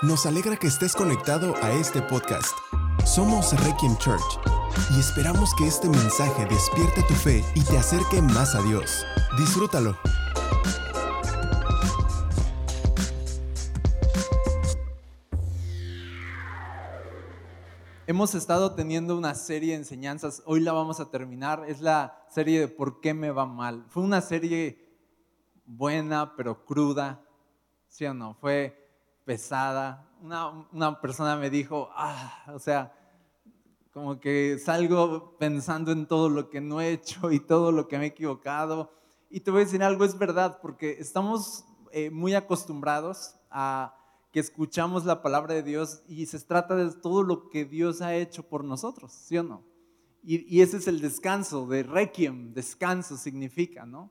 Nos alegra que estés conectado a este podcast. Somos Requiem Church y esperamos que este mensaje despierte tu fe y te acerque más a Dios. Disfrútalo. Hemos estado teniendo una serie de enseñanzas, hoy la vamos a terminar, es la serie de ¿Por qué me va mal? Fue una serie buena pero cruda, ¿sí o no? Fue pesada. Una, persona me dijo, ah, o sea, como que salgo pensando en todo lo que no he hecho y todo lo que me he equivocado. Y te voy a decir algo, es verdad, porque estamos eh, muy acostumbrados a que escuchamos la palabra de Dios y se trata de todo lo que Dios ha hecho por nosotros, ¿sí o no? Y, y ese es el descanso, de requiem, descanso significa, ¿no?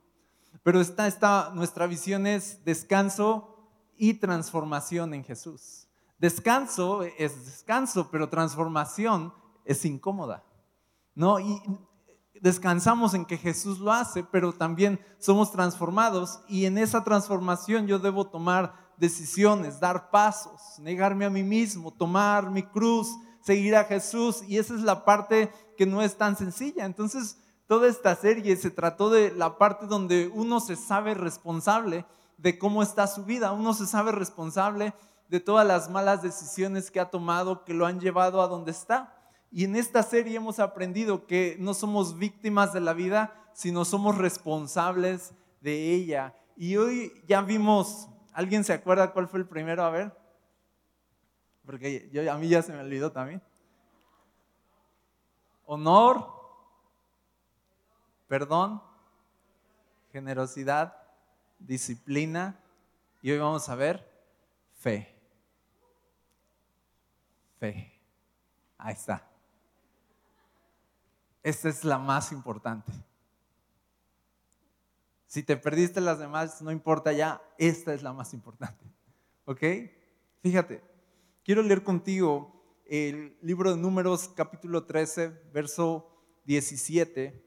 Pero esta, esta, nuestra visión es descanso y transformación en Jesús. Descanso es descanso, pero transformación es incómoda. ¿No? Descansamos en que Jesús lo hace, pero también somos transformados y en esa transformación yo debo tomar decisiones, dar pasos, negarme a mí mismo, tomar mi cruz, seguir a Jesús y esa es la parte que no es tan sencilla. Entonces, toda esta serie se trató de la parte donde uno se sabe responsable de cómo está su vida. Uno se sabe responsable de todas las malas decisiones que ha tomado que lo han llevado a donde está. Y en esta serie hemos aprendido que no somos víctimas de la vida, sino somos responsables de ella. Y hoy ya vimos, ¿alguien se acuerda cuál fue el primero? A ver. Porque yo, a mí ya se me olvidó también. Honor, perdón, generosidad, disciplina y hoy vamos a ver fe. Fe. Ahí está. Esta es la más importante. Si te perdiste las demás, no importa ya, esta es la más importante. ¿Ok? Fíjate, quiero leer contigo el libro de Números capítulo 13, verso 17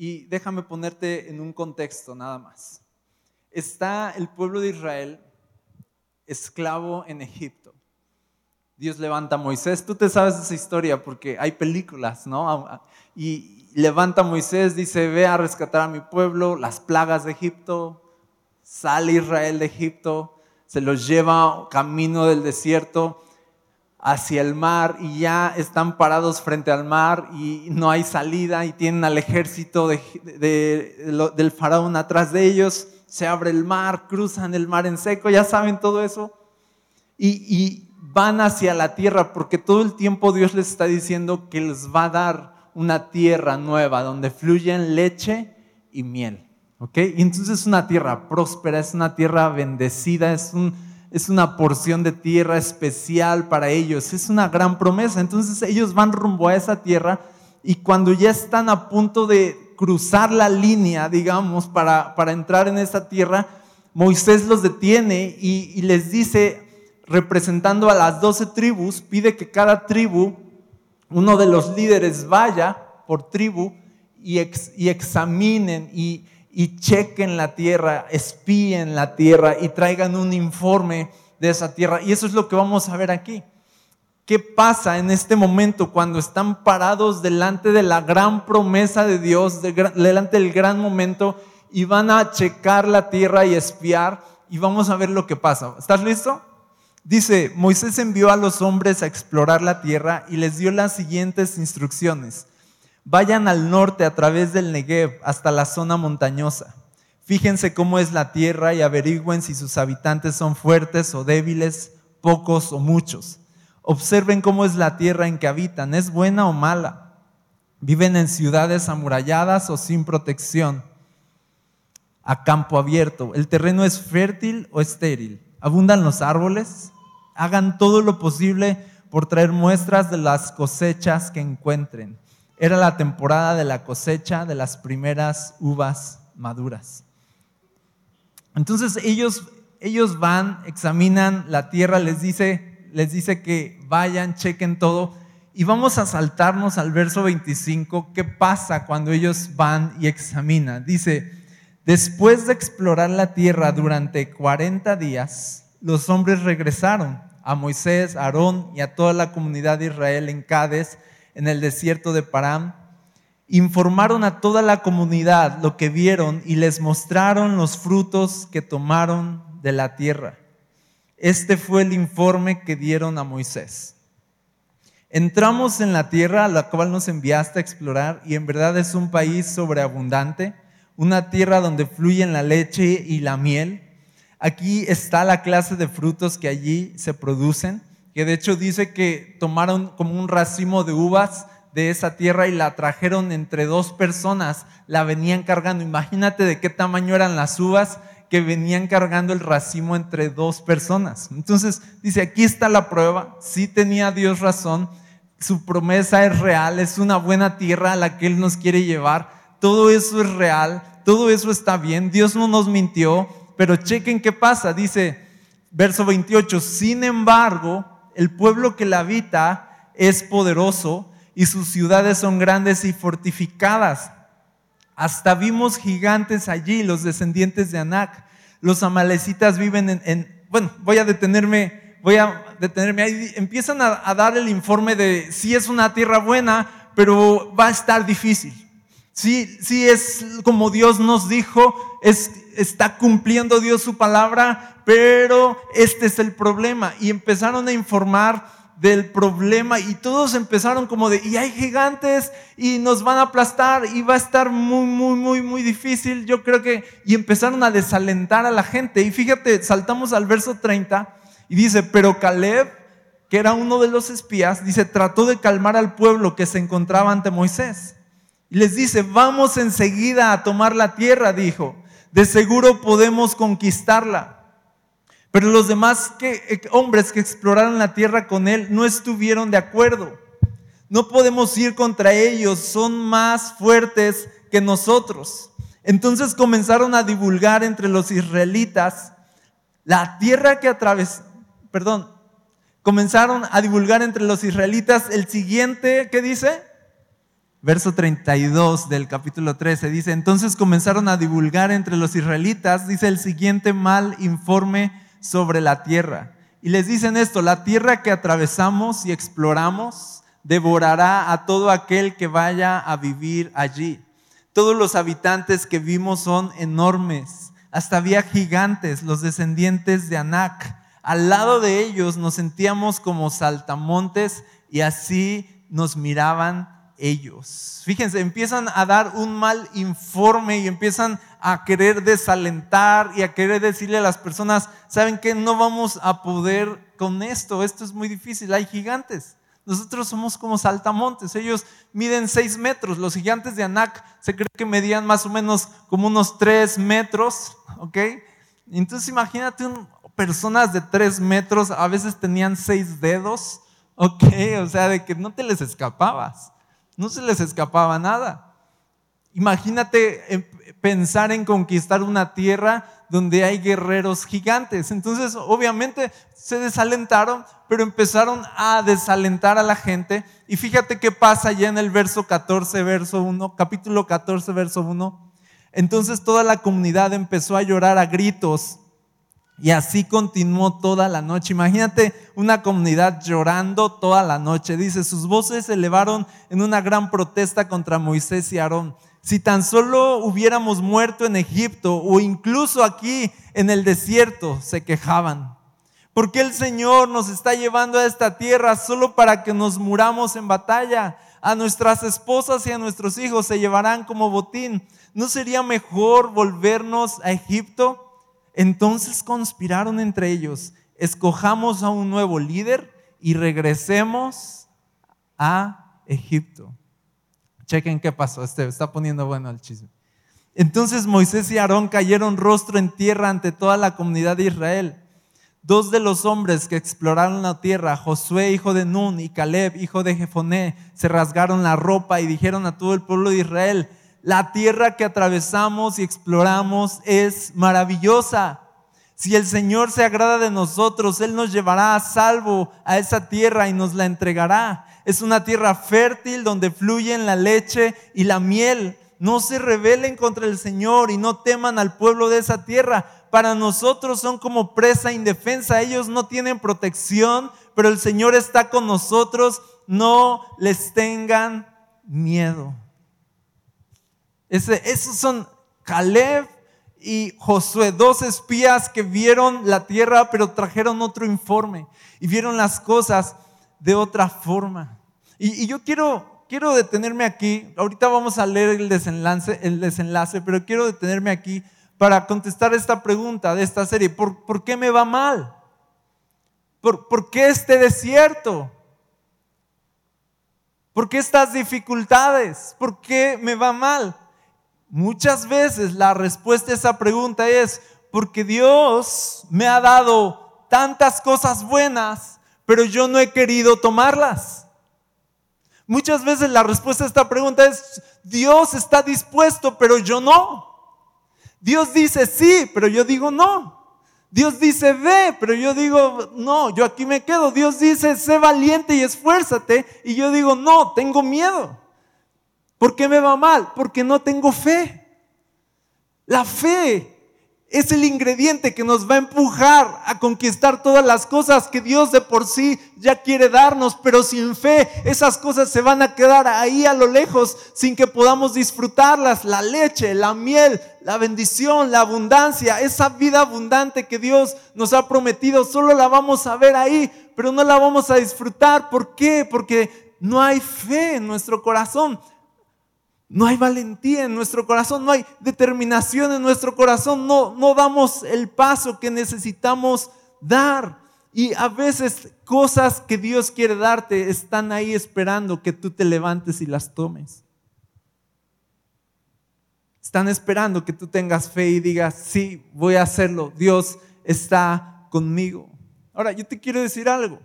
y déjame ponerte en un contexto nada más. Está el pueblo de Israel esclavo en Egipto. Dios levanta a Moisés. Tú te sabes esa historia porque hay películas, ¿no? Y levanta a Moisés, dice, ve a rescatar a mi pueblo, las plagas de Egipto. Sale Israel de Egipto, se los lleva camino del desierto hacia el mar y ya están parados frente al mar y no hay salida y tienen al ejército del faraón atrás de ellos, se abre el mar, cruzan el mar en seco, ya saben todo eso, y, y van hacia la tierra porque todo el tiempo Dios les está diciendo que les va a dar una tierra nueva donde fluyen leche y miel. ¿Ok? Y entonces es una tierra próspera, es una tierra bendecida, es un, es una porción de tierra especial para ellos, es una gran promesa. Entonces ellos van rumbo a esa tierra y cuando ya están a punto de cruzar la línea, digamos, para, para entrar en esa tierra, Moisés los detiene y, les dice, representando a las doce tribus, pide que cada tribu, uno de los líderes vaya por tribu y, y examinen y y chequen la tierra, espíen la tierra y traigan un informe de esa tierra. Y eso es lo que vamos a ver aquí. ¿Qué pasa en este momento cuando están parados delante de la gran promesa de Dios, delante del gran momento y van a checar la tierra y espiar? Y vamos a ver lo que pasa. ¿Estás listo? Dice, Moisés envió a los hombres a explorar la tierra y les dio las siguientes instrucciones. Vayan al norte a través del Negev hasta la zona montañosa. Fíjense cómo es la tierra y averigüen si sus habitantes son fuertes o débiles, pocos o muchos. Observen cómo es la tierra en que habitan, ¿es buena o mala? ¿Viven en ciudades amuralladas o sin protección? A campo abierto, ¿el terreno es fértil o estéril? ¿Abundan los árboles? Hagan todo lo posible por traer muestras de las cosechas que encuentren era la temporada de la cosecha de las primeras uvas maduras. Entonces ellos, ellos van, examinan la tierra, les dice, les dice que vayan, chequen todo. Y vamos a saltarnos al verso 25. ¿Qué pasa cuando ellos van y examinan? Dice, después de explorar la tierra durante 40 días, los hombres regresaron a Moisés, a Aarón y a toda la comunidad de Israel en Cádiz, en el desierto de Parán. Informaron a toda la comunidad lo que vieron y les mostraron los frutos que tomaron de la tierra. Este fue el informe que dieron a Moisés. Entramos en la tierra a la cual nos enviaste a explorar y en verdad es un país sobreabundante, una tierra donde fluyen la leche y la miel. Aquí está la clase de frutos que allí se producen, que de hecho dice que tomaron como un racimo de uvas de esa tierra y la trajeron entre dos personas, la venían cargando. Imagínate de qué tamaño eran las uvas que venían cargando el racimo entre dos personas. Entonces dice, aquí está la prueba, sí tenía Dios razón, su promesa es real, es una buena tierra a la que Él nos quiere llevar, todo eso es real, todo eso está bien, Dios no nos mintió, pero chequen qué pasa, dice verso 28, sin embargo, el pueblo que la habita es poderoso y sus ciudades son grandes y fortificadas. Hasta vimos gigantes allí, los descendientes de Anac. Los amalecitas viven en, bueno, voy a detenerme, voy a detenerme ahí. Empiezan a, dar el informe de si es una tierra buena, pero va a estar difícil. Si, si es como Dios nos dijo, es, está cumpliendo Dios su palabra, pero este es el problema. Y empezaron a informar del problema y todos empezaron como de, y hay gigantes y nos van a aplastar y va a estar muy, muy, muy, muy difícil. Yo creo que, y empezaron a desalentar a la gente. Y fíjate, saltamos al verso 30 y dice, pero Caleb, que era uno de los espías, dice, trató de calmar al pueblo que se encontraba ante Moisés. Y les dice, vamos enseguida a tomar la tierra, dijo, de seguro podemos conquistarla. Pero los demás eh, hombres que exploraron la tierra con él no estuvieron de acuerdo. No podemos ir contra ellos, son más fuertes que nosotros. Entonces comenzaron a divulgar entre los israelitas la tierra que atravesó, perdón, comenzaron a divulgar entre los israelitas el siguiente, ¿qué dice? Verso 32 del capítulo 13 dice, entonces comenzaron a divulgar entre los israelitas, dice el siguiente mal informe sobre la tierra. Y les dicen esto, la tierra que atravesamos y exploramos devorará a todo aquel que vaya a vivir allí. Todos los habitantes que vimos son enormes, hasta había gigantes, los descendientes de Anac. Al lado de ellos nos sentíamos como saltamontes y así nos miraban ellos. Fíjense, empiezan a dar un mal informe y empiezan a querer desalentar y a querer decirle a las personas, ¿saben que No vamos a poder con esto, esto es muy difícil, hay gigantes. Nosotros somos como saltamontes, ellos miden 6 metros, los gigantes de Anak se cree que medían más o menos como unos 3 metros, ¿ok? Entonces imagínate personas de 3 metros, a veces tenían 6 dedos, ¿ok? O sea, de que no te les escapabas no se les escapaba nada. Imagínate em, pensar en conquistar una tierra donde hay guerreros gigantes. Entonces, obviamente, se desalentaron, pero empezaron a desalentar a la gente. Y fíjate qué pasa ya en el verso 14, verso 1, capítulo 14, verso 1. Entonces toda la comunidad empezó a llorar a gritos y así continuó toda la noche. Imagínate una comunidad llorando toda la noche. Dice, sus voces se elevaron en una gran protesta contra Moisés y Aarón. Si tan solo hubiéramos muerto en Egipto o incluso aquí en el desierto, se quejaban. ¿Por qué el Señor nos está llevando a esta tierra solo para que nos muramos en batalla? A nuestras esposas y a nuestros hijos se llevarán como botín. ¿No sería mejor volvernos a Egipto? Entonces conspiraron entre ellos, escojamos a un nuevo líder y regresemos a Egipto. Chequen qué pasó, este está poniendo bueno el chisme. Entonces Moisés y Aarón cayeron rostro en tierra ante toda la comunidad de Israel. Dos de los hombres que exploraron la tierra, Josué hijo de Nun y Caleb hijo de Jefoné, se rasgaron la ropa y dijeron a todo el pueblo de Israel, la tierra que atravesamos y exploramos es maravillosa. Si el Señor se agrada de nosotros, Él nos llevará a salvo a esa tierra y nos la entregará. Es una tierra fértil donde fluyen la leche y la miel. No se rebelen contra el Señor y no teman al pueblo de esa tierra, para nosotros son como presa indefensa. Ellos no tienen protección, pero el Señor está con nosotros. No les tengan miedo. Esos son Caleb y Josué, dos espías que vieron la tierra, pero trajeron otro informe y vieron las cosas de otra forma. Y, yo quiero, quiero detenerme aquí. Ahorita vamos a leer el desenlace, el desenlace, pero quiero detenerme aquí para contestar esta pregunta de esta serie. ¿Por, por qué me va mal? ¿Por, ¿Por qué este desierto? ¿Por qué estas dificultades? ¿Por qué me va mal? Muchas veces la respuesta a esa pregunta es porque Dios me ha dado tantas cosas buenas, pero yo no he querido tomarlas. Muchas veces la respuesta a esta pregunta es, Dios está dispuesto, pero yo no. Dios dice sí, pero yo digo no. Dios dice ve, pero yo digo no, yo aquí me quedo. Dios dice sé valiente y esfuérzate, y yo digo no, tengo miedo. ¿Por qué me va mal? Porque no tengo fe. La fe es el ingrediente que nos va a empujar a conquistar todas las cosas que Dios de por sí ya quiere darnos, pero sin fe esas cosas se van a quedar ahí a lo lejos sin que podamos disfrutarlas. La leche, la miel, la bendición, la abundancia, esa vida abundante que Dios nos ha prometido, solo la vamos a ver ahí, pero no la vamos a disfrutar. ¿Por qué? Porque no hay fe en nuestro corazón. No hay valentía en nuestro corazón, no hay determinación en nuestro corazón, no, no damos el paso que necesitamos dar. Y a veces cosas que Dios quiere darte están ahí esperando que tú te levantes y las tomes. Están esperando que tú tengas fe y digas, sí, voy a hacerlo, Dios está conmigo. Ahora, yo te quiero decir algo.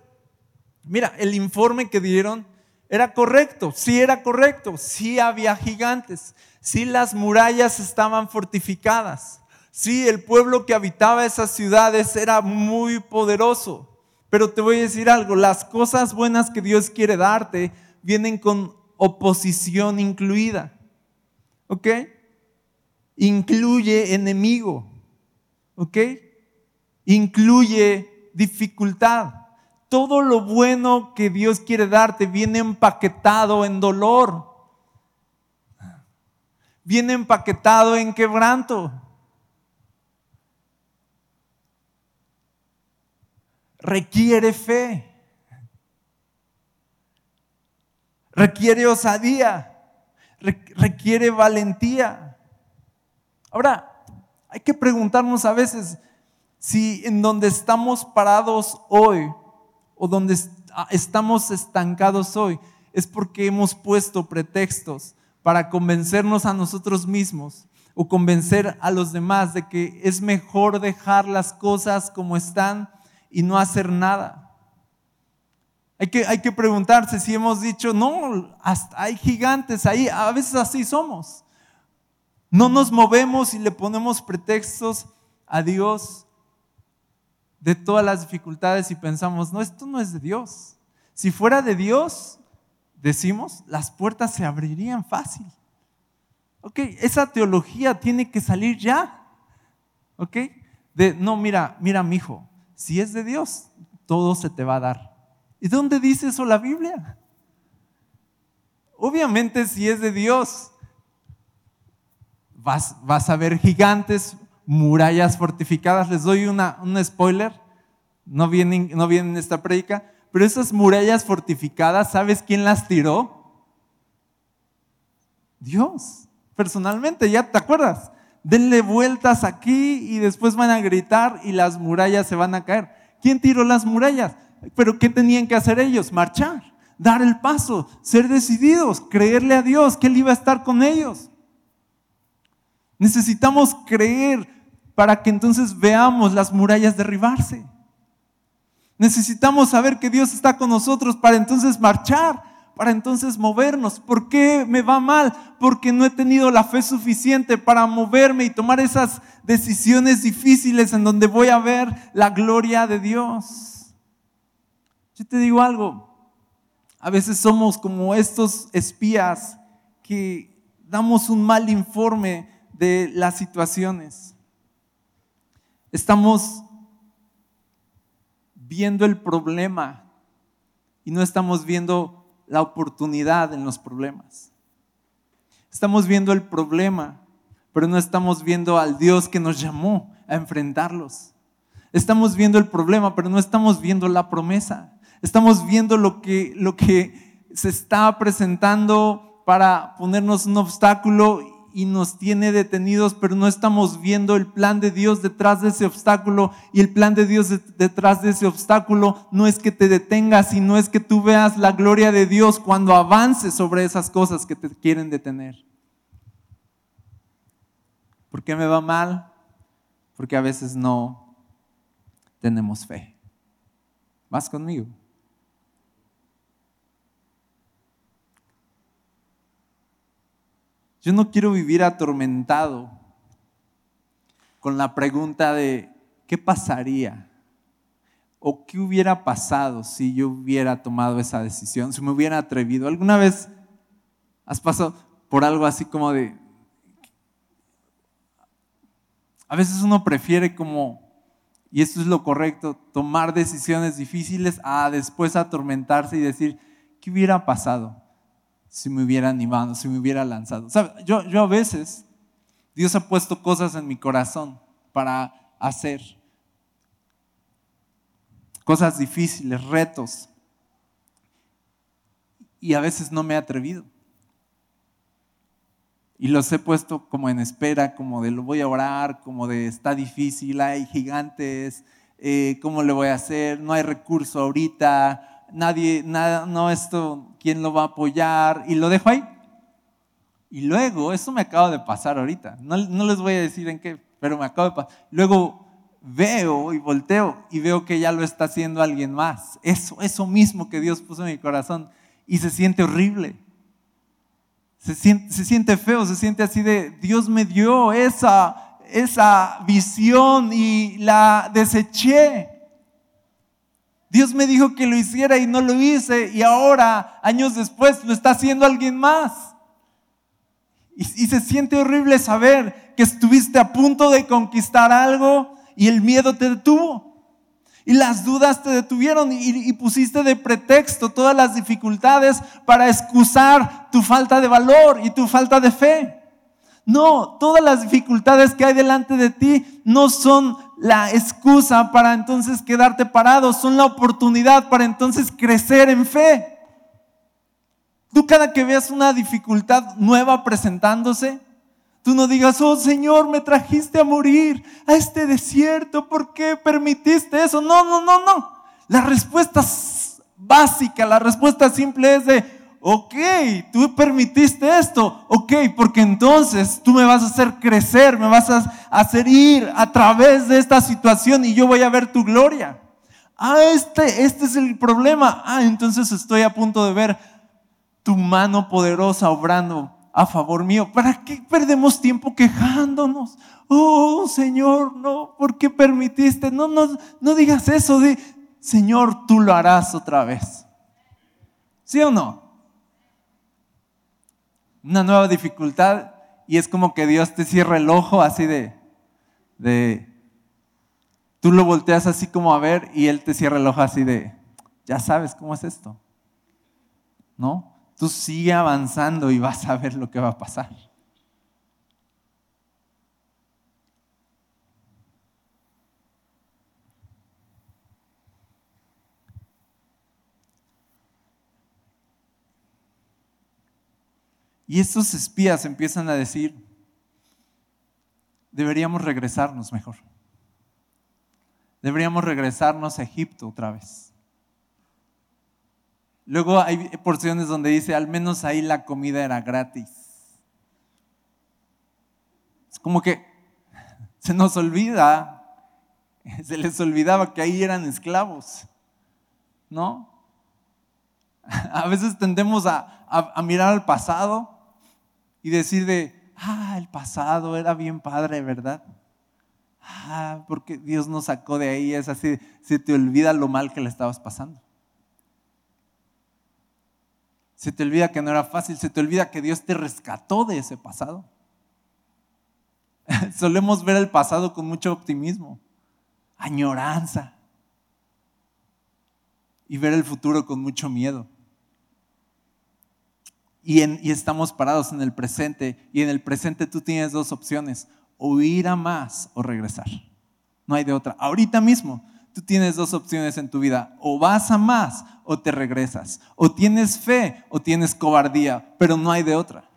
Mira, el informe que dieron era correcto, sí era correcto, sí había gigantes, sí las murallas estaban fortificadas, sí el pueblo que habitaba esas ciudades era muy poderoso. Pero te voy a decir algo, las cosas buenas que Dios quiere darte vienen con oposición incluida. ¿Ok? Incluye enemigo. ¿Ok? Incluye dificultad todo lo bueno que Dios quiere darte viene empaquetado en dolor. Viene empaquetado en quebranto. Requiere fe. Requiere osadía. Requiere valentía. Ahora, hay que preguntarnos a veces si en donde estamos parados hoy o donde estamos estancados hoy es porque hemos puesto pretextos para convencernos a nosotros mismos o convencer a los demás de que es mejor dejar las cosas como están y no hacer nada. Hay que, hay que preguntarse si hemos dicho, no, hay gigantes ahí, a veces así somos. No nos movemos y le ponemos pretextos a Dios de todas las dificultades y pensamos, no, esto no es de Dios. Si fuera de Dios, decimos, las puertas se abrirían fácil. Ok, esa teología tiene que salir ya. Ok, de no, mira, mira, mi hijo, si es de Dios, todo se te va a dar. ¿Y dónde dice eso la Biblia? Obviamente, si es de Dios, vas, vas a ver gigantes, murallas fortificadas. Les doy una, un spoiler, no viene, no esta predica, pero esas murallas fortificadas, ¿sabes quién las tiró? Dios, personalmente, ¿ya te acuerdas? Denle vueltas aquí y después van a gritar y las murallas se van a caer. ¿Quién tiró las murallas? Pero ¿qué tenían que hacer ellos? Marchar, dar el paso, ser decididos, creerle a Dios que Él iba a estar con ellos. Necesitamos creer para que entonces veamos las murallas derribarse. Necesitamos saber que Dios está con nosotros para entonces marchar, para entonces movernos. ¿Por qué me va mal? Porque no he tenido la fe suficiente para moverme y tomar esas decisiones difíciles en donde voy a ver la gloria de Dios. Yo te digo algo, a veces somos como estos espías que damos un mal informe de las situaciones. Estamos viendo el problema y no estamos viendo la oportunidad en los problemas. Estamos viendo el problema, pero no estamos viendo al Dios que nos llamó a enfrentarlos. Estamos viendo el problema, pero no estamos viendo la promesa. Estamos viendo lo que, lo que se está presentando para ponernos un obstáculo y nos tiene detenidos, pero no estamos viendo el plan de Dios detrás de ese obstáculo. Y el plan de Dios detrás de ese obstáculo no es que te detengas, sino es que tú veas la gloria de Dios cuando avances sobre esas cosas que te quieren detener. ¿Por qué me va mal? Porque a veces no tenemos fe. ¿Vas conmigo? Yo no quiero vivir atormentado con la pregunta de ¿qué pasaría? ¿O qué hubiera pasado si yo hubiera tomado esa decisión? Si me hubiera atrevido. ¿Alguna vez has pasado por algo así como de... A veces uno prefiere como, y esto es lo correcto, tomar decisiones difíciles a después atormentarse y decir, ¿qué hubiera pasado? Si me hubiera animado, si me hubiera lanzado. Yo, yo a veces, Dios ha puesto cosas en mi corazón para hacer. Cosas difíciles, retos. Y a veces no me he atrevido. Y los he puesto como en espera, como de lo voy a orar, como de está difícil, hay gigantes, eh, ¿cómo le voy a hacer? No hay recurso ahorita, nadie, nada, no esto, ¿quién lo va a apoyar? Y lo dejo ahí. Y luego, eso me acaba de pasar ahorita, no, no les voy a decir en qué, pero me acaba de pasar. Luego veo y volteo y veo que ya lo está haciendo alguien más. Eso, eso mismo que Dios puso en mi corazón y se siente horrible. Se siente, se siente feo, se siente así de, Dios me dio esa, esa visión y la deseché. Dios me dijo que lo hiciera y no lo hice y ahora, años después, lo está haciendo alguien más. Y, se siente horrible saber que estuviste a punto de conquistar algo y el miedo te detuvo. Y las dudas te detuvieron y, y pusiste de pretexto todas las dificultades para excusar tu falta de valor y tu falta de fe. No, todas las dificultades que hay delante de ti no son la excusa para entonces quedarte parado, son la oportunidad para entonces crecer en fe. Tú cada que veas una dificultad nueva presentándose, tú no digas, oh Señor, me trajiste a morir a este desierto, ¿por qué permitiste eso? No, no, no, no. La respuesta básica, la respuesta simple es de, ok, tú permitiste esto, ok, porque entonces tú me vas a hacer crecer, me vas a hacer ir a través de esta situación y yo voy a ver tu gloria. Ah, este, este es el problema. Ah, entonces estoy a punto de ver tu mano poderosa obrando a favor mío. ¿Para qué perdemos tiempo quejándonos? Oh, Señor, no, ¿por qué permitiste? No, no, no digas eso de, Señor, tú lo harás otra vez. ¿Sí o no? Una nueva dificultad y es como que Dios te cierra el ojo así de, de, tú lo volteas así como a ver y Él te cierra el ojo así de, ya sabes cómo es esto, ¿no? Tú sigue avanzando y vas a ver lo que va a pasar. Y estos espías empiezan a decir, deberíamos regresarnos mejor. Deberíamos regresarnos a Egipto otra vez. Luego hay porciones donde dice, al menos ahí la comida era gratis. Es como que se nos olvida, se les olvidaba que ahí eran esclavos, ¿no? A veces tendemos a, mirar al pasado y decir de, ah, el pasado era bien padre, ¿verdad? Ah, porque Dios nos sacó de ahí, es así, se te olvida lo mal que le estabas pasando. Se te olvida que no era fácil, se te olvida que Dios te rescató de ese pasado. Solemos ver el pasado con mucho optimismo. añoranza y ver el futuro con mucho miedo. Y, estamos parados en el presente y en el presente tú tienes dos opciones, o ir a más o regresar. No hay de otra. Ahorita mismo tú tienes dos opciones en tu vida, o vas a más o te regresas, o tienes fe o tienes cobardía, pero no hay de otra.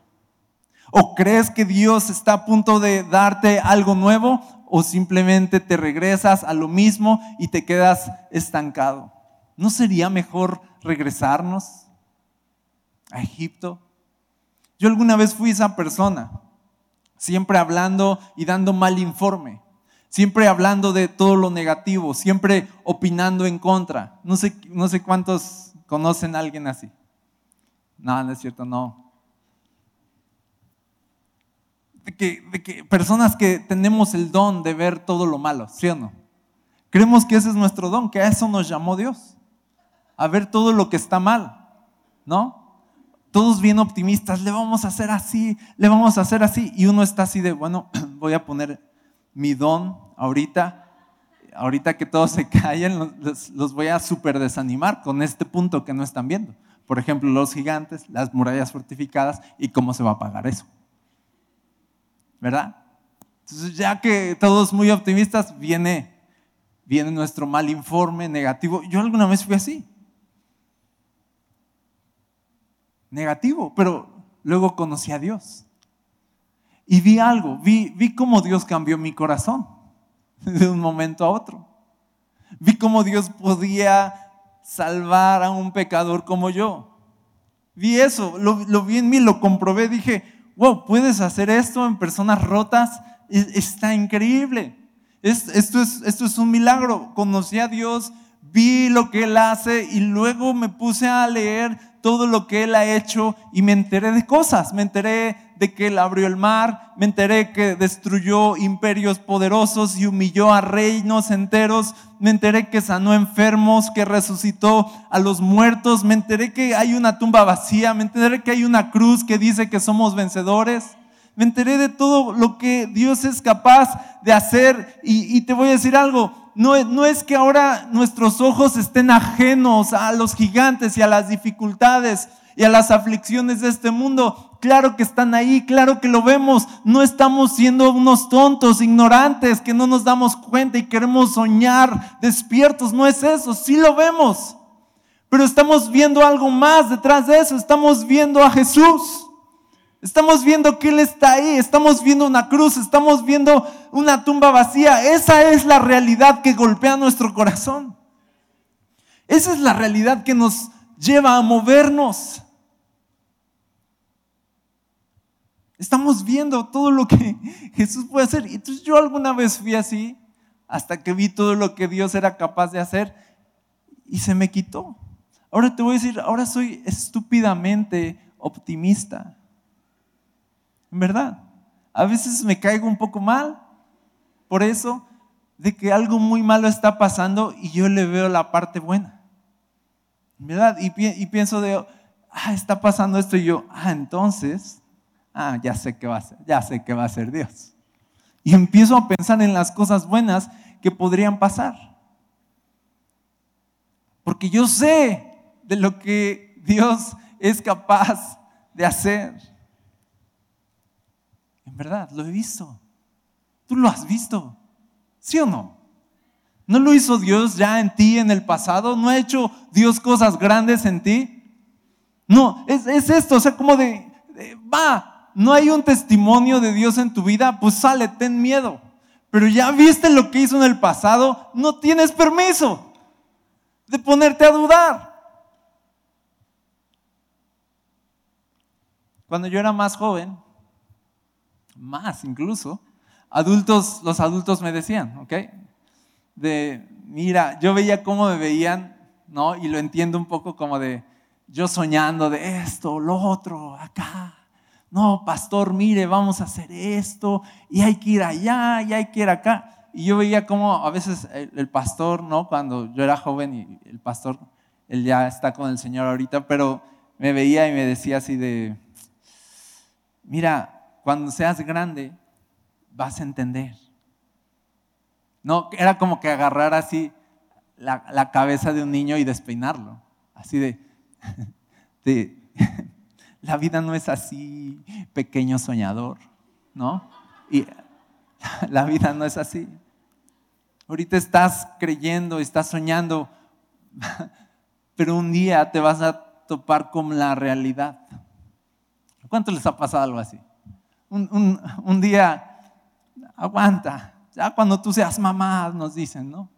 O crees que Dios está a punto de darte algo nuevo o simplemente te regresas a lo mismo y te quedas estancado. ¿No sería mejor regresarnos a Egipto? Yo alguna vez fui esa persona, siempre hablando y dando mal informe, siempre hablando de todo lo negativo, siempre opinando en contra. No sé, no sé cuántos conocen a alguien así. No, no es cierto, no de que, personas que tenemos el don de ver todo lo malo, ¿sí o no? Creemos que ese es nuestro don, que a eso nos llamó Dios, a ver todo lo que está mal, ¿no? Todos bien optimistas, le vamos a hacer así, le vamos a hacer así, y uno está así de, bueno, voy a poner mi don ahorita, ahorita que todos se callen, los, voy a súper desanimar con este punto que no están viendo. Por ejemplo, los gigantes, las murallas fortificadas y cómo se va a pagar eso. ¿verdad? Entonces, ya que todos muy optimistas, viene, viene nuestro mal informe negativo. Yo alguna vez fui así. Negativo, pero luego conocí a Dios. Y vi algo, vi, vi cómo Dios cambió mi corazón de un momento a otro. Vi cómo Dios podía salvar a un pecador como yo. Vi eso, lo, lo vi en mí, lo comprobé, dije, wow, puedes hacer esto en personas rotas, está increíble. Esto es, esto es un milagro. Conocí a Dios, vi lo que Él hace y luego me puse a leer todo lo que Él ha hecho y me enteré de cosas. Me enteré de que Él abrió el mar, me enteré que destruyó imperios poderosos y humilló a reinos enteros, me enteré que sanó enfermos, que resucitó a los muertos, me enteré que hay una tumba vacía, me enteré que hay una cruz que dice que somos vencedores. Me enteré de todo lo que Dios es capaz de hacer y, y te voy a decir algo, no, es que ahora nuestros ojos estén ajenos a los gigantes y a las dificultades y a las aflicciones de este mundo. Claro que están ahí, claro que lo vemos. No estamos siendo unos tontos, ignorantes, que no nos damos cuenta y queremos soñar despiertos. No es eso, sí lo vemos. Pero estamos viendo algo más detrás de eso. Estamos viendo a Jesús. Estamos viendo que Él está ahí, estamos viendo una cruz, estamos viendo una tumba vacía. Esa es la realidad que golpea nuestro corazón. Esa es la realidad que nos lleva a movernos. Estamos viendo todo lo que Jesús puede hacer. Entonces yo alguna vez fui así hasta que vi todo lo que Dios era capaz de hacer y se me quitó. Ahora te voy a decir, ahora soy estúpidamente optimista. En verdad. A veces me caigo un poco mal por eso, de que algo muy malo está pasando y yo le veo la parte buena. ¿Verdad? Y, y pienso de, ah, está pasando esto y yo, ah, entonces, ah, ya sé qué va a ser, ya sé qué va a ser Dios. Y empiezo a pensar en las cosas buenas que podrían pasar. Porque yo sé de lo que Dios es capaz de hacer. En verdad, lo he visto. Tú lo has visto. ¿Sí o no? ¿No lo hizo Dios ya en ti en el pasado? ¿No ha hecho Dios cosas grandes en ti? No, es, esto, o sea, como de, va, no hay un testimonio de Dios en tu vida, pues sale, ten miedo. Pero ya viste lo que hizo en el pasado, no tienes permiso de ponerte a dudar. Cuando yo era más joven, más incluso, adultos, los adultos me decían, ¿ok? De, mira, yo veía cómo me veían, ¿no? Y lo entiendo un poco como de, yo soñando de esto, lo otro, acá. No, pastor, mire, vamos a hacer esto, y hay que ir allá, y hay que ir acá. Y yo veía cómo a veces el, el pastor, ¿no? Cuando yo era joven y el pastor, él ya está con el Señor ahorita, pero me veía y me decía así de, mira, cuando seas grande vas a entender. No, era como que agarrar así la, cabeza de un niño y despeinarlo. Así de, de, la vida no es así, pequeño soñador, ¿no? Y la vida no es así. Ahorita estás creyendo, estás soñando, pero un día te vas a topar con la realidad. ¿Cuánto les ha pasado algo así? Un, día, aguanta, ya cuando tú seas mamá, nos dicen, ¿no?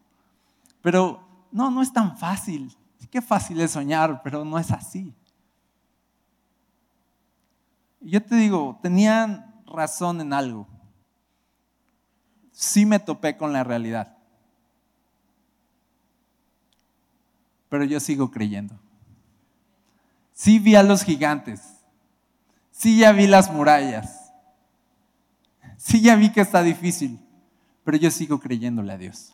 Pero no, no es tan fácil. Qué fácil es soñar, pero no es así. Yo te digo, tenían razón en algo. Sí me topé con la realidad. Pero yo sigo creyendo. Sí vi a los gigantes. Sí ya vi las murallas. Sí ya vi que está difícil. Pero yo sigo creyéndole a Dios.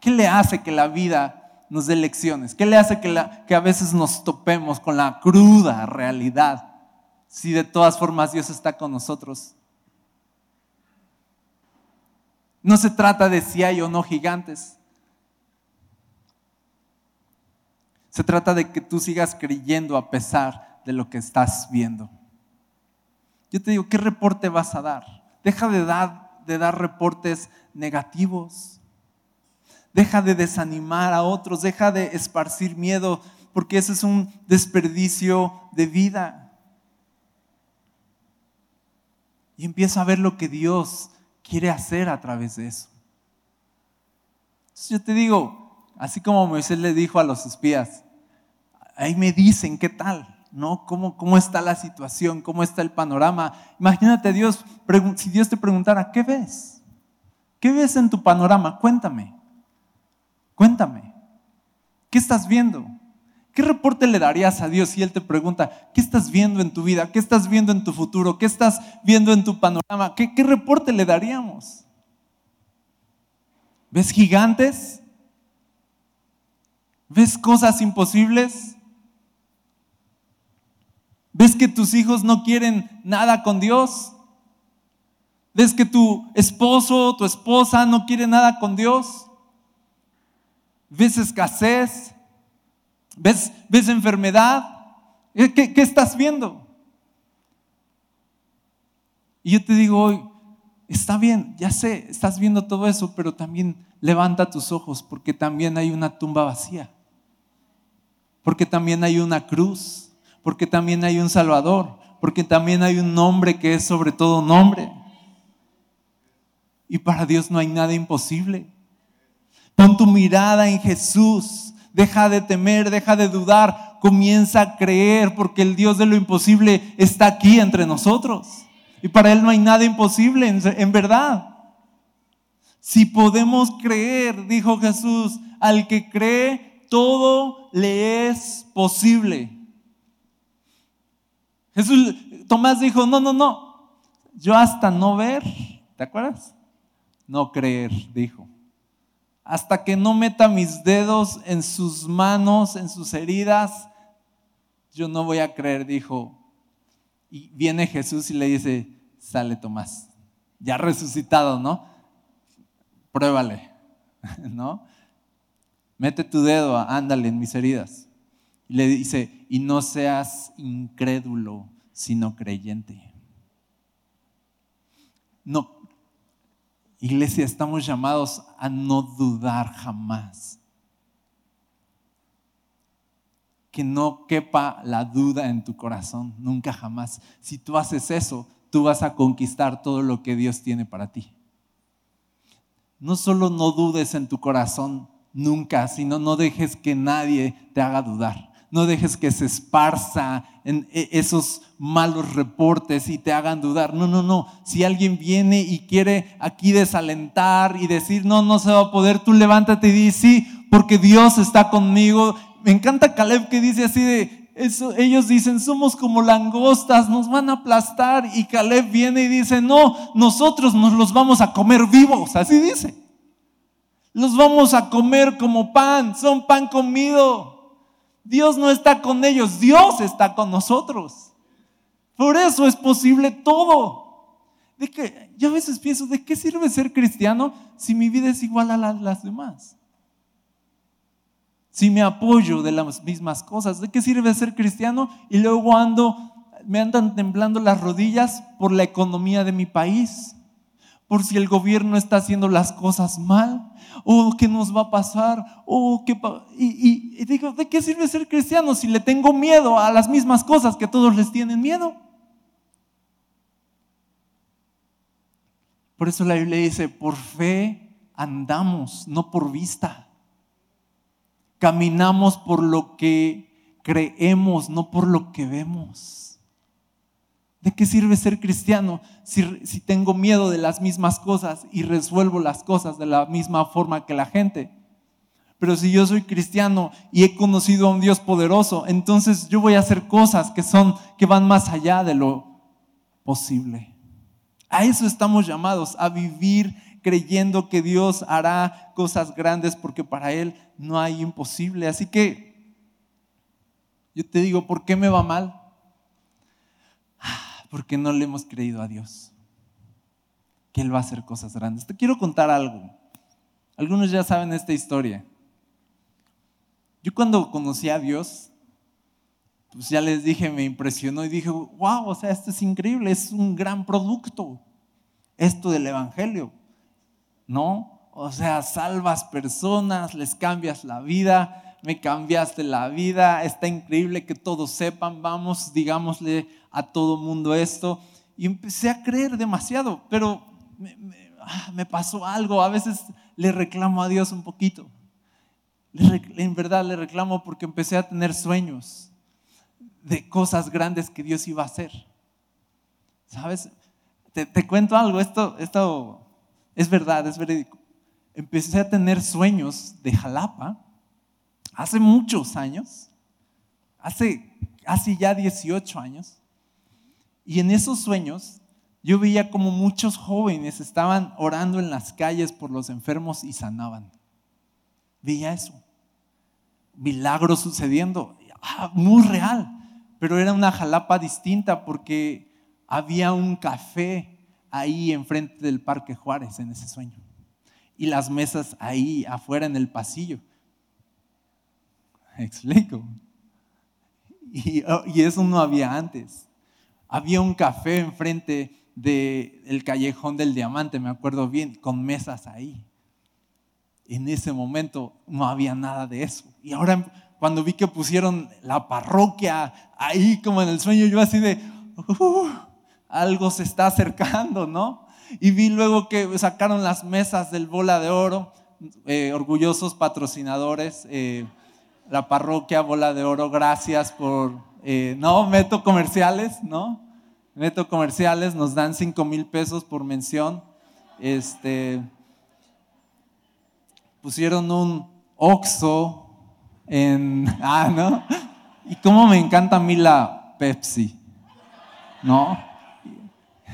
¿Qué le hace que la vida nos dé lecciones? ¿Qué le hace que, que a veces nos topemos con la cruda realidad? Si de todas formas Dios está con nosotros. No se trata de si hay o no gigantes. Se trata de que tú sigas creyendo a pesar de lo que estás viendo. Yo te digo, ¿qué reporte vas a dar? Deja de dar, de dar reportes negativos. Deja de desanimar a otros, deja de esparcir miedo, porque ese es un desperdicio de vida. Y empieza a ver lo que Dios quiere hacer a través de eso. Entonces yo te digo, así como Moisés le dijo a los espías, ahí me dicen qué tal, ¿no? ¿Cómo, cómo está la situación? ¿Cómo está el panorama? Imagínate Dios, si Dios te preguntara, ¿qué ves? ¿Qué ves en tu panorama? Cuéntame. Cuéntame, ¿qué estás viendo? ¿Qué reporte le darías a Dios si Él te pregunta, ¿qué estás viendo en tu vida? ¿Qué estás viendo en tu futuro? ¿Qué estás viendo en tu panorama? ¿Qué, qué reporte le daríamos? ¿Ves gigantes? ¿Ves cosas imposibles? ¿Ves que tus hijos no quieren nada con Dios? ¿Ves que tu esposo tu esposa no quiere nada con Dios? ¿Ves escasez? ¿Ves, ves enfermedad? ¿Qué, ¿Qué, estás viendo? Y yo te digo hoy, está bien, ya sé, estás viendo todo eso, pero también levanta tus ojos porque también hay una tumba vacía, porque también hay una cruz, porque también hay un Salvador, porque también hay un nombre que es sobre todo nombre. Y para Dios no hay nada imposible. Pon tu mirada en Jesús. Deja de temer, deja de dudar. Comienza a creer porque el Dios de lo imposible está aquí entre nosotros. Y para Él no hay nada imposible, en, verdad. Si podemos creer, dijo Jesús, al que cree, todo le es posible. Jesús, Tomás dijo, no, no, no, yo hasta no ver, ¿te acuerdas? No creer, dijo hasta que no meta mis dedos en sus manos, en sus heridas, yo no voy a creer, dijo. Y viene Jesús y le dice, sale Tomás, ya resucitado, ¿no? Pruébale, ¿no? Mete tu dedo, ándale en mis heridas. Y le dice, y no seas incrédulo, sino creyente. No, Iglesia, estamos llamados a no dudar jamás. Que no quepa la duda en tu corazón, nunca jamás. Si tú haces eso, tú vas a conquistar todo lo que Dios tiene para ti. No solo no dudes en tu corazón nunca, sino no dejes que nadie te haga dudar no dejes que se esparza en e, esos malos reportes y te hagan dudar. No, no, no. Si alguien viene y quiere aquí desalentar y decir, no, no se va a poder, tú levántate y di, sí, porque Dios está conmigo. Me encanta Caleb que dice así de, eso, ellos dicen, somos como langostas, nos van a aplastar. Y Caleb viene y dice, no, nosotros nos los vamos a comer vivos. Así dice. Los vamos a comer como pan, son pan comido. Dios no está con ellos, Dios está con nosotros. Por eso es posible todo. ¿De qué? Yo a veces pienso, ¿de qué sirve ser cristiano si mi vida es igual a las demás? Si me apoyo de las mismas cosas, ¿de qué sirve ser cristiano? Y luego ando, me andan temblando las rodillas por la economía de mi país, por si el gobierno está haciendo las cosas mal, o qué nos va a pasar, o qué y, y digo, ¿de qué sirve ser cristiano si le tengo miedo a las mismas cosas que todos les tienen miedo? Por eso la Biblia dice, por fe andamos, no por vista. Caminamos por lo que creemos, no por lo que vemos. ¿De qué sirve ser cristiano si, si, tengo miedo de las mismas cosas y resuelvo las cosas de la misma forma que la gente? Pero si yo soy cristiano y he conocido a un Dios poderoso, entonces yo voy a hacer cosas que son que van más allá de lo posible. A eso estamos llamados, a vivir creyendo que Dios hará cosas grandes porque para Él no hay imposible. Así que yo te digo, ¿por qué me va mal? Porque no le hemos creído a Dios, que Él va a hacer cosas grandes. Te quiero contar algo. Algunos ya saben esta historia. Yo cuando conocí a Dios, pues ya les dije, me impresionó y dije, wow, o sea, esto es increíble, es un gran producto, esto del Evangelio, ¿no? O sea, salvas personas, les cambias la vida, me cambiaste la vida, está increíble que todos sepan, vamos, digámosle a todo mundo esto. Y empecé a creer demasiado, pero me, ah, pasó algo, a veces le reclamo a Dios un poquito. En verdad le reclamo porque empecé a tener sueños de cosas grandes que Dios iba a hacer. ¿Sabes? Te, cuento algo, esto, esto es verdad, es verídico. Empecé a tener sueños de Jalapa hace muchos años, hace, hace ya 18 años, y en esos sueños yo veía como muchos jóvenes estaban orando en las calles por los enfermos y sanaban. Veía eso. Milagros sucediendo. Ah, muy real pero era una jalapa distinta porque había un café ahí enfrente del Parque Juárez en ese sueño. Y las mesas ahí afuera en el pasillo. explico? Y, oh, y, eso no había antes. Había un café enfrente del callejón del diamante, me acuerdo bien, con mesas ahí. En ese momento no había nada de eso. Y ahora cuando vi que pusieron la parroquia ahí como en el sueño, yo así de, uh, algo se está acercando, ¿no? Y vi luego que sacaron las mesas del bola de oro, eh, orgullosos patrocinadores, eh, la parroquia bola de oro, gracias por, no, meto comerciales, ¿no? Meto comerciales, nos dan 5 mil pesos por mención. Este, pusieron un Oxo en, ah, ¿no? Y cómo me encanta a mí la Pepsi, ¿no?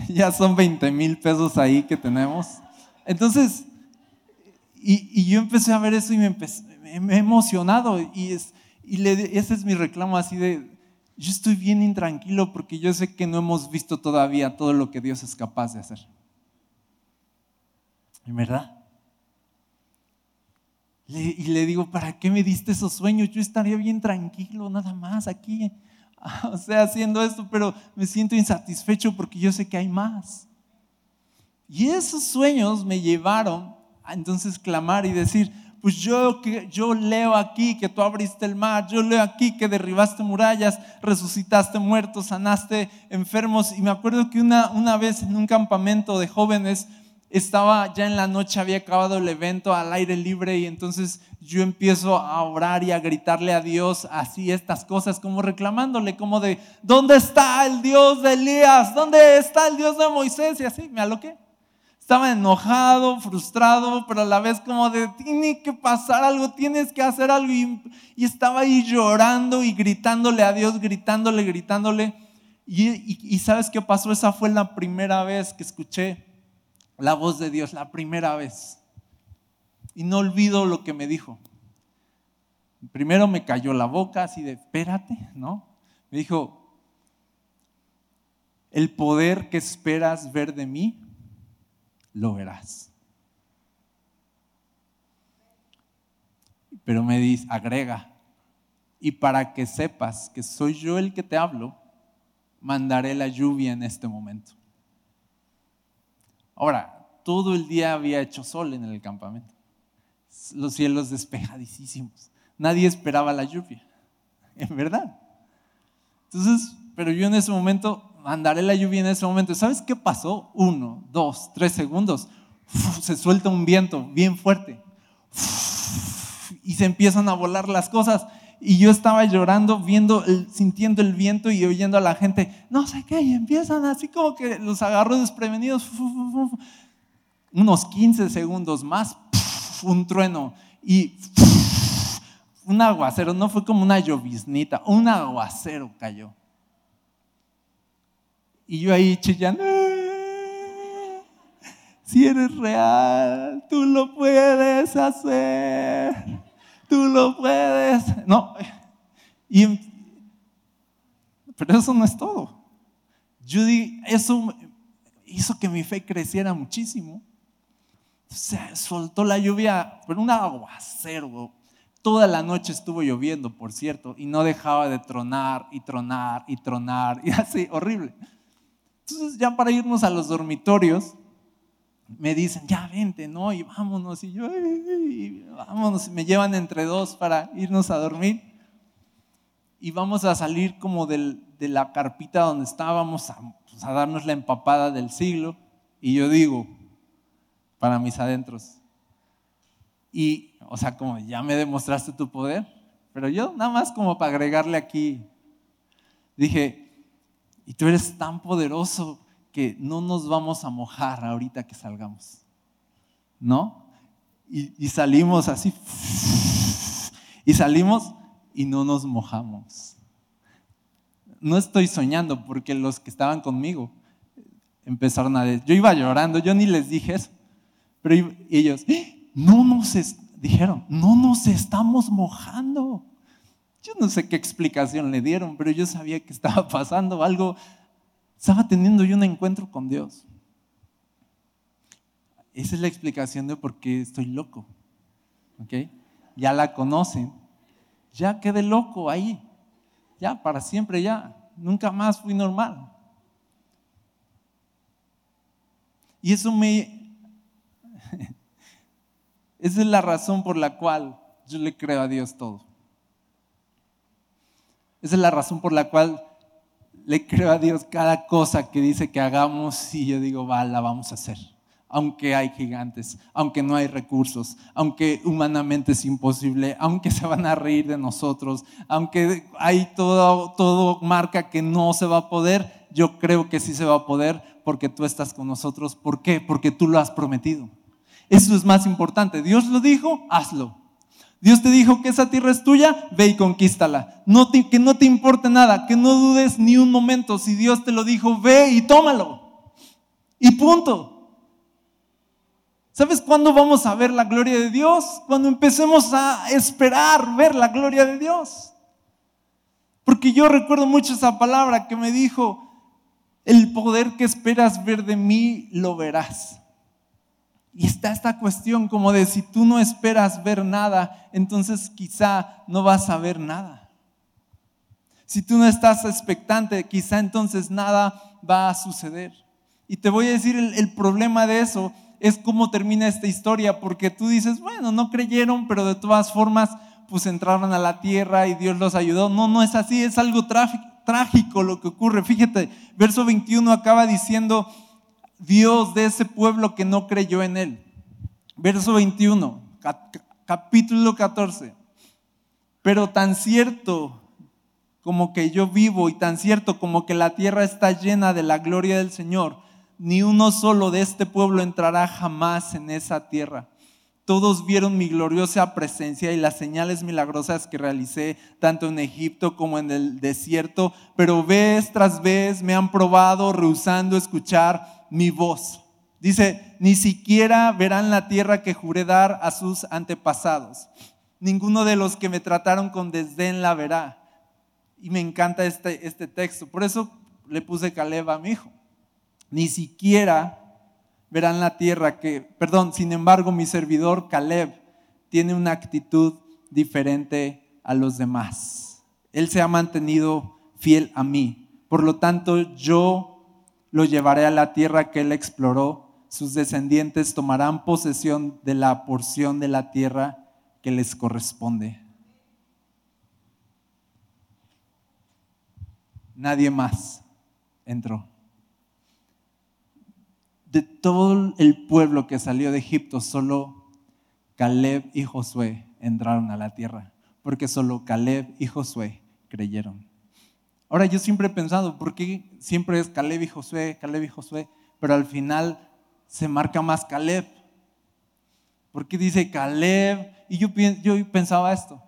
Ya son 20 mil pesos ahí que tenemos. Entonces, y, yo empecé a ver eso y me, he emocionado y, es, y ese es mi reclamo así de, yo estoy bien intranquilo porque yo sé que no hemos visto todavía todo lo que Dios es capaz de hacer. ¿En verdad? y le digo, ¿para qué me diste esos sueños? Yo estaría bien tranquilo, nada más aquí, o sea, haciendo esto, pero me siento insatisfecho porque yo sé que hay más. Y esos sueños me llevaron a entonces clamar y decir, pues yo, yo leo aquí que tú abriste el mar, yo leo aquí que derribaste murallas, resucitaste muertos, sanaste enfermos. Y me acuerdo que una, una vez en un campamento de jóvenes, estaba ya en la noche, había acabado el evento al aire libre y entonces yo empiezo a orar y a gritarle a Dios así estas cosas, como reclamándole, como de, ¿dónde está el Dios de Elías? ¿Dónde está el Dios de Moisés? Y así, me aloqué. Estaba enojado, frustrado, pero a la vez como de, tiene que pasar algo, tienes que hacer algo. Y, estaba ahí llorando y gritándole a Dios, gritándole, gritándole. y sabes qué pasó? Esa fue la primera vez que escuché la voz de Dios la primera vez. Y no olvido lo que me dijo. Primero me cayó la boca así de, espérate, ¿no? Me dijo, el poder que esperas ver de mí, lo verás. Pero me dice, agrega, y para que sepas que soy yo el que te hablo, mandaré la lluvia en este momento. Ahora, todo el día había hecho sol en el campamento, los cielos despejadísimos, nadie esperaba la lluvia, en verdad. Entonces, pero yo en ese momento, mandaré la lluvia en ese momento. ¿Sabes qué pasó? Uno, dos, tres segundos. se suelta un viento bien fuerte. y se empiezan a volar las cosas y yo estaba llorando, viendo, sintiendo el viento y oyendo a la gente, no sé qué, y empiezan así como que los agarró desprevenidos. Unos 15 segundos más, un trueno y un aguacero, no fue como una lloviznita, un aguacero cayó. Y yo ahí chillando, ah, si eres real, tú lo puedes hacer tú lo puedes. No, y, pero eso no es todo. Judy, eso hizo que mi fe creciera muchísimo. Se soltó la lluvia, pero un aguacero. Toda la noche estuvo lloviendo, por cierto, y no dejaba de tronar y tronar y tronar, y así, horrible. Entonces, ya para irnos a los dormitorios, me dicen, ya vente, ¿no? Y vámonos. Y yo, vámonos. Y me llevan entre dos para irnos a dormir. Y vamos a salir como de la carpita donde estábamos pues, a, darnos la empapada del siglo. Y yo digo, para mis adentros. Y, o sea, como ya me demostraste tu poder. Pero yo nada más como para agregarle aquí, dije, y tú eres tan poderoso que no nos vamos a mojar ahorita que salgamos. ¿No? Y, salimos así. Y salimos y no nos mojamos. No estoy soñando porque los que estaban conmigo empezaron a decir, yo iba llorando, yo ni les dije eso, pero ellos, ¡Eh! no nos, dijeron, no nos estamos mojando. Yo no sé qué explicación le dieron, pero yo sabía que estaba pasando algo estaba teniendo yo un encuentro con Dios. Esa es la explicación de por qué estoy loco. ¿Ok? Ya la conocen. Ya quedé loco ahí. Ya, para siempre ya. Nunca más fui normal. Y eso me... Esa es la razón por la cual yo le creo a Dios todo. Esa es la razón por la cual le creo a Dios cada cosa que dice que hagamos y yo digo, va, la vamos a hacer. Aunque hay gigantes, aunque no hay recursos, aunque humanamente es imposible, aunque se van a reír de nosotros, aunque hay todo, todo marca que no se va a poder, yo creo que sí se va a poder porque tú estás con nosotros. ¿Por qué? Porque tú lo has prometido. Eso es más importante. Dios lo dijo, hazlo. Dios te dijo que esa tierra es tuya, ve y conquístala. No que no te importe nada, que no dudes ni un momento. Si Dios te lo dijo, ve y tómalo. Y punto. ¿Sabes cuándo vamos a ver la gloria de Dios? Cuando empecemos a esperar ver la gloria de Dios. Porque yo recuerdo mucho esa palabra que me dijo, el poder que esperas ver de mí lo verás. Y está esta cuestión como de si tú no esperas ver nada, entonces quizá no vas a ver nada. Si tú no estás expectante, quizá entonces nada va a suceder. Y te voy a decir, el, problema de eso es cómo termina esta historia, porque tú dices, bueno, no creyeron, pero de todas formas, pues entraron a la tierra y Dios los ayudó. No, no es así, es algo trágico lo que ocurre. Fíjate, verso 21 acaba diciendo, Dios de ese pueblo que no creyó en él. Verso 21, capítulo 14. Pero tan cierto como que yo vivo y tan cierto como que la tierra está llena de la gloria del Señor, ni uno solo de este pueblo entrará jamás en esa tierra. Todos vieron mi gloriosa presencia y las señales milagrosas que realicé tanto en Egipto como en el desierto, pero vez tras vez me han probado rehusando escuchar mi voz. Dice, ni siquiera verán la tierra que juré dar a sus antepasados. Ninguno de los que me trataron con desdén la verá. Y me encanta este, este texto. Por eso le puse Caleb a mi hijo. Ni siquiera verán la tierra que, perdón, sin embargo mi servidor Caleb tiene una actitud diferente a los demás. Él se ha mantenido fiel a mí. Por lo tanto, yo lo llevaré a la tierra que él exploró. Sus descendientes tomarán posesión de la porción de la tierra que les corresponde. Nadie más entró. De todo el pueblo que salió de Egipto, solo Caleb y Josué entraron a la tierra, porque solo Caleb y Josué creyeron. Ahora yo siempre he pensado, ¿por qué siempre es Caleb y Josué, Caleb y Josué? Pero al final se marca más Caleb. ¿Por qué dice Caleb? Y yo, yo pensaba esto.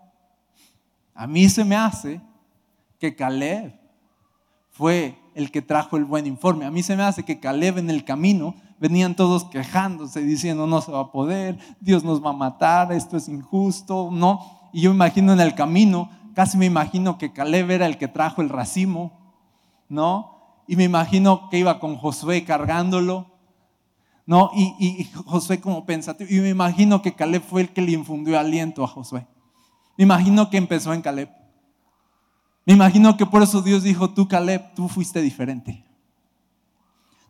A mí se me hace que Caleb fue el que trajo el buen informe. A mí se me hace que Caleb en el camino venían todos quejándose, diciendo no se va a poder, Dios nos va a matar, esto es injusto, ¿no? Y yo imagino en el camino, casi me imagino que Caleb era el que trajo el racimo, ¿no? Y me imagino que iba con Josué cargándolo, ¿no? Y, Josué como pensativo, y me imagino que Caleb fue el que le infundió aliento a Josué. Me imagino que empezó en Caleb. Me imagino que por eso Dios dijo, tú Caleb, tú fuiste diferente.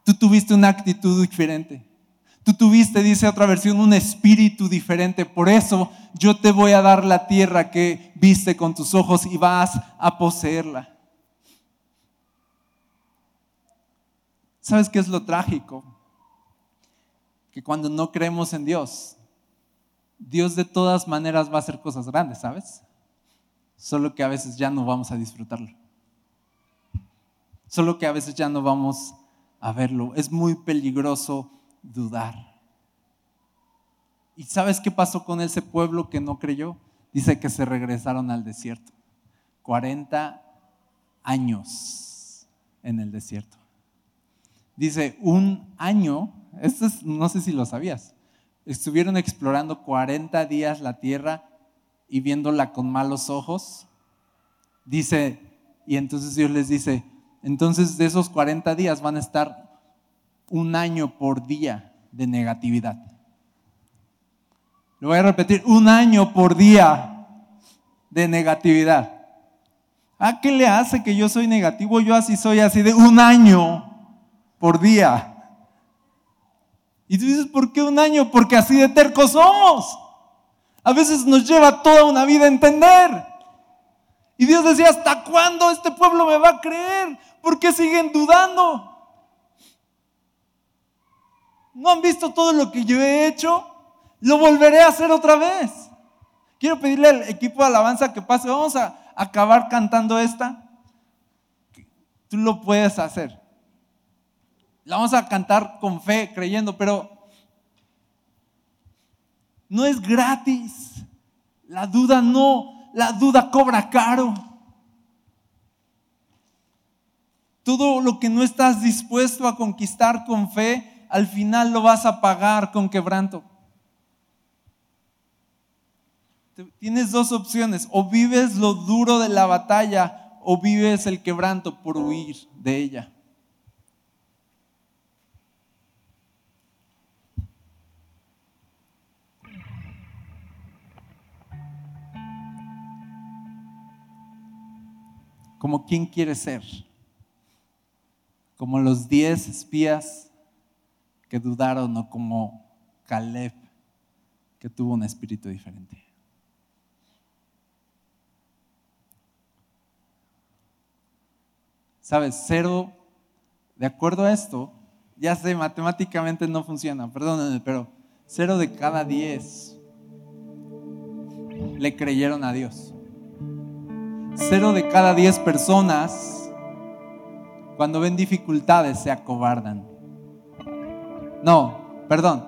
Tú tuviste una actitud diferente. Tú tuviste, dice otra versión, un espíritu diferente. Por eso yo te voy a dar la tierra que viste con tus ojos y vas a poseerla. ¿Sabes qué es lo trágico? Que cuando no creemos en Dios, Dios de todas maneras va a hacer cosas grandes, ¿sabes? solo que a veces ya no vamos a disfrutarlo. Solo que a veces ya no vamos a verlo. Es muy peligroso dudar. ¿Y sabes qué pasó con ese pueblo que no creyó? Dice que se regresaron al desierto. 40 años en el desierto. Dice, un año, esto es, no sé si lo sabías, estuvieron explorando 40 días la tierra y viéndola con malos ojos. Dice, y entonces Dios les dice, entonces de esos 40 días van a estar un año por día de negatividad. Lo voy a repetir, un año por día de negatividad. ¿A qué le hace que yo soy negativo? Yo así soy, así de un año por día. Y tú dices, ¿por qué un año? Porque así de tercos somos. A veces nos lleva toda una vida a entender. Y Dios decía, ¿hasta cuándo este pueblo me va a creer? ¿Por qué siguen dudando? ¿No han visto todo lo que yo he hecho? Lo volveré a hacer otra vez. Quiero pedirle al equipo de alabanza que pase. Vamos a acabar cantando esta. Tú lo puedes hacer. La vamos a cantar con fe, creyendo, pero no es gratis. La duda no, la duda cobra caro. Todo lo que no estás dispuesto a conquistar con fe, al final lo vas a pagar con quebranto. Tienes dos opciones, o vives lo duro de la batalla o vives el quebranto por huir de ella. como quién quiere ser, como los diez espías que dudaron o como Caleb que tuvo un espíritu diferente. Sabes, cero, de acuerdo a esto, ya sé, matemáticamente no funciona, perdónenme, pero cero de cada diez le creyeron a Dios. Cero de cada diez personas, cuando ven dificultades, se acobardan. No, perdón.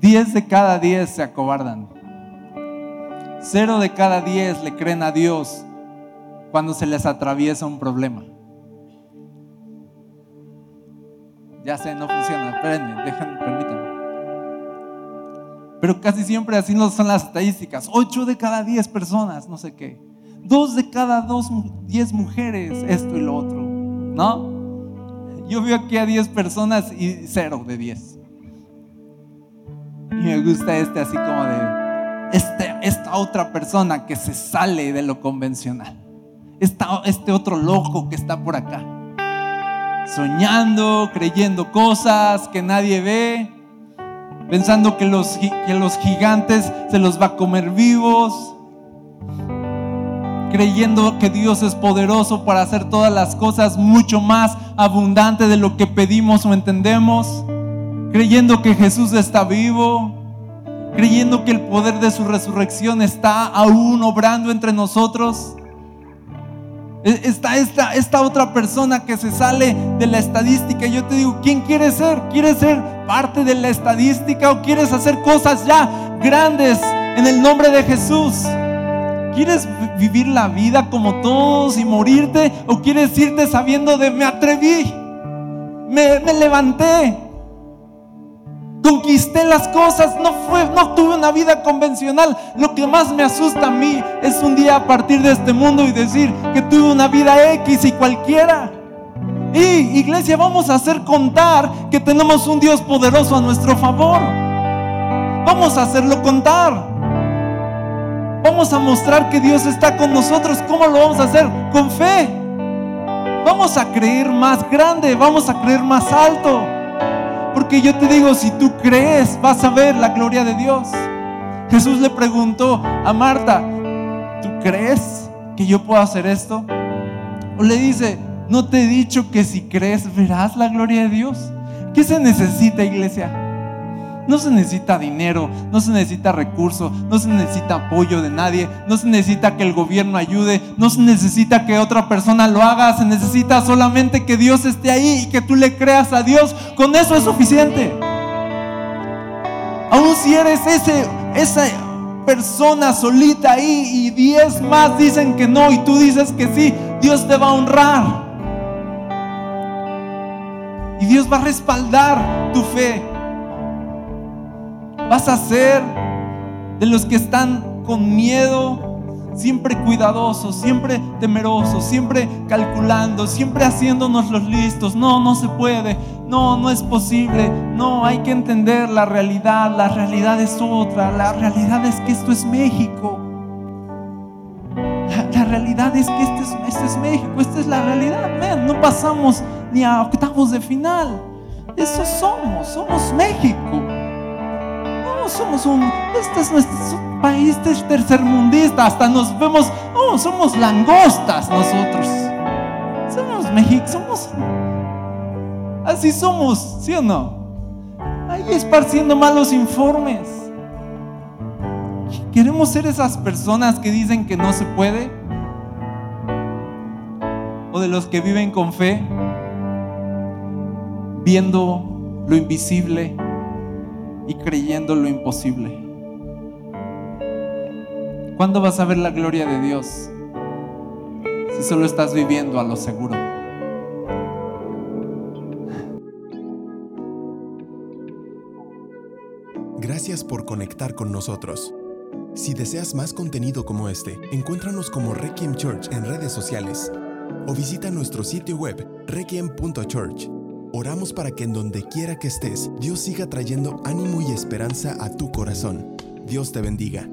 Diez de cada diez se acobardan. Cero de cada diez le creen a Dios cuando se les atraviesa un problema. Ya sé, no funciona. Espérenme, déjenme, permítanme. Pero casi siempre así no son las estadísticas. Ocho de cada diez personas, no sé qué dos de cada dos, diez mujeres, esto y lo otro, ¿no? Yo veo aquí a 10 personas y cero de 10. Y me gusta este así como de este, esta otra persona que se sale de lo convencional. este otro loco que está por acá. Soñando, creyendo cosas que nadie ve, pensando que los, que los gigantes se los va a comer vivos creyendo que Dios es poderoso para hacer todas las cosas mucho más abundante de lo que pedimos o entendemos, creyendo que Jesús está vivo, creyendo que el poder de su resurrección está aún obrando entre nosotros. E, está esta, esta otra persona que se sale de la estadística. Yo te digo, ¿quién quieres ser? ¿Quieres ser parte de la estadística o quieres hacer cosas ya grandes en el nombre de Jesús? ¿Quieres vivir la vida como todos y morirte? ¿O quieres irte sabiendo de me atreví? Me, levanté. Conquisté las cosas, no fue, no tuve una vida convencional. Lo que más me asusta a mí es un día a partir de este mundo y decir que tuve una vida X y cualquiera. Y iglesia, vamos a hacer contar que tenemos un Dios poderoso a nuestro favor. Vamos a hacerlo contar. Vamos a mostrar que Dios está con nosotros. ¿Cómo lo vamos a hacer? Con fe. Vamos a creer más grande, vamos a creer más alto. Porque yo te digo, si tú crees, vas a ver la gloria de Dios. Jesús le preguntó a Marta, ¿tú crees que yo puedo hacer esto? O le dice, ¿no te he dicho que si crees verás la gloria de Dios? ¿Qué se necesita, iglesia? No se necesita dinero, no se necesita recurso, no se necesita apoyo de nadie, no se necesita que el gobierno ayude, no se necesita que otra persona lo haga, se necesita solamente que Dios esté ahí y que tú le creas a Dios. Con eso es suficiente. Aún si eres ese, esa persona solita ahí y diez más dicen que no y tú dices que sí, Dios te va a honrar. Y Dios va a respaldar tu fe. Vas a ser de los que están con miedo, siempre cuidadosos, siempre temerosos, siempre calculando, siempre haciéndonos los listos. No, no se puede. No, no es posible. No, hay que entender la realidad. La realidad es otra. La realidad es que esto es México. La, realidad es que este es, este es, México. Esta es la realidad. no pasamos ni a octavos de final. Eso somos. Somos México somos un, este es nuestro país tercermundista, hasta nos vemos, oh, somos langostas nosotros. Somos México, somos, así somos, ¿sí o no? Ahí esparciendo malos informes. ¿Queremos ser esas personas que dicen que no se puede? ¿O de los que viven con fe, viendo lo invisible? Y creyendo lo imposible. ¿Cuándo vas a ver la gloria de Dios? Si solo estás viviendo a lo seguro. Gracias por conectar con nosotros. Si deseas más contenido como este, encuéntranos como Requiem Church en redes sociales o visita nuestro sitio web requiem.church. Oramos para que en donde quiera que estés, Dios siga trayendo ánimo y esperanza a tu corazón. Dios te bendiga.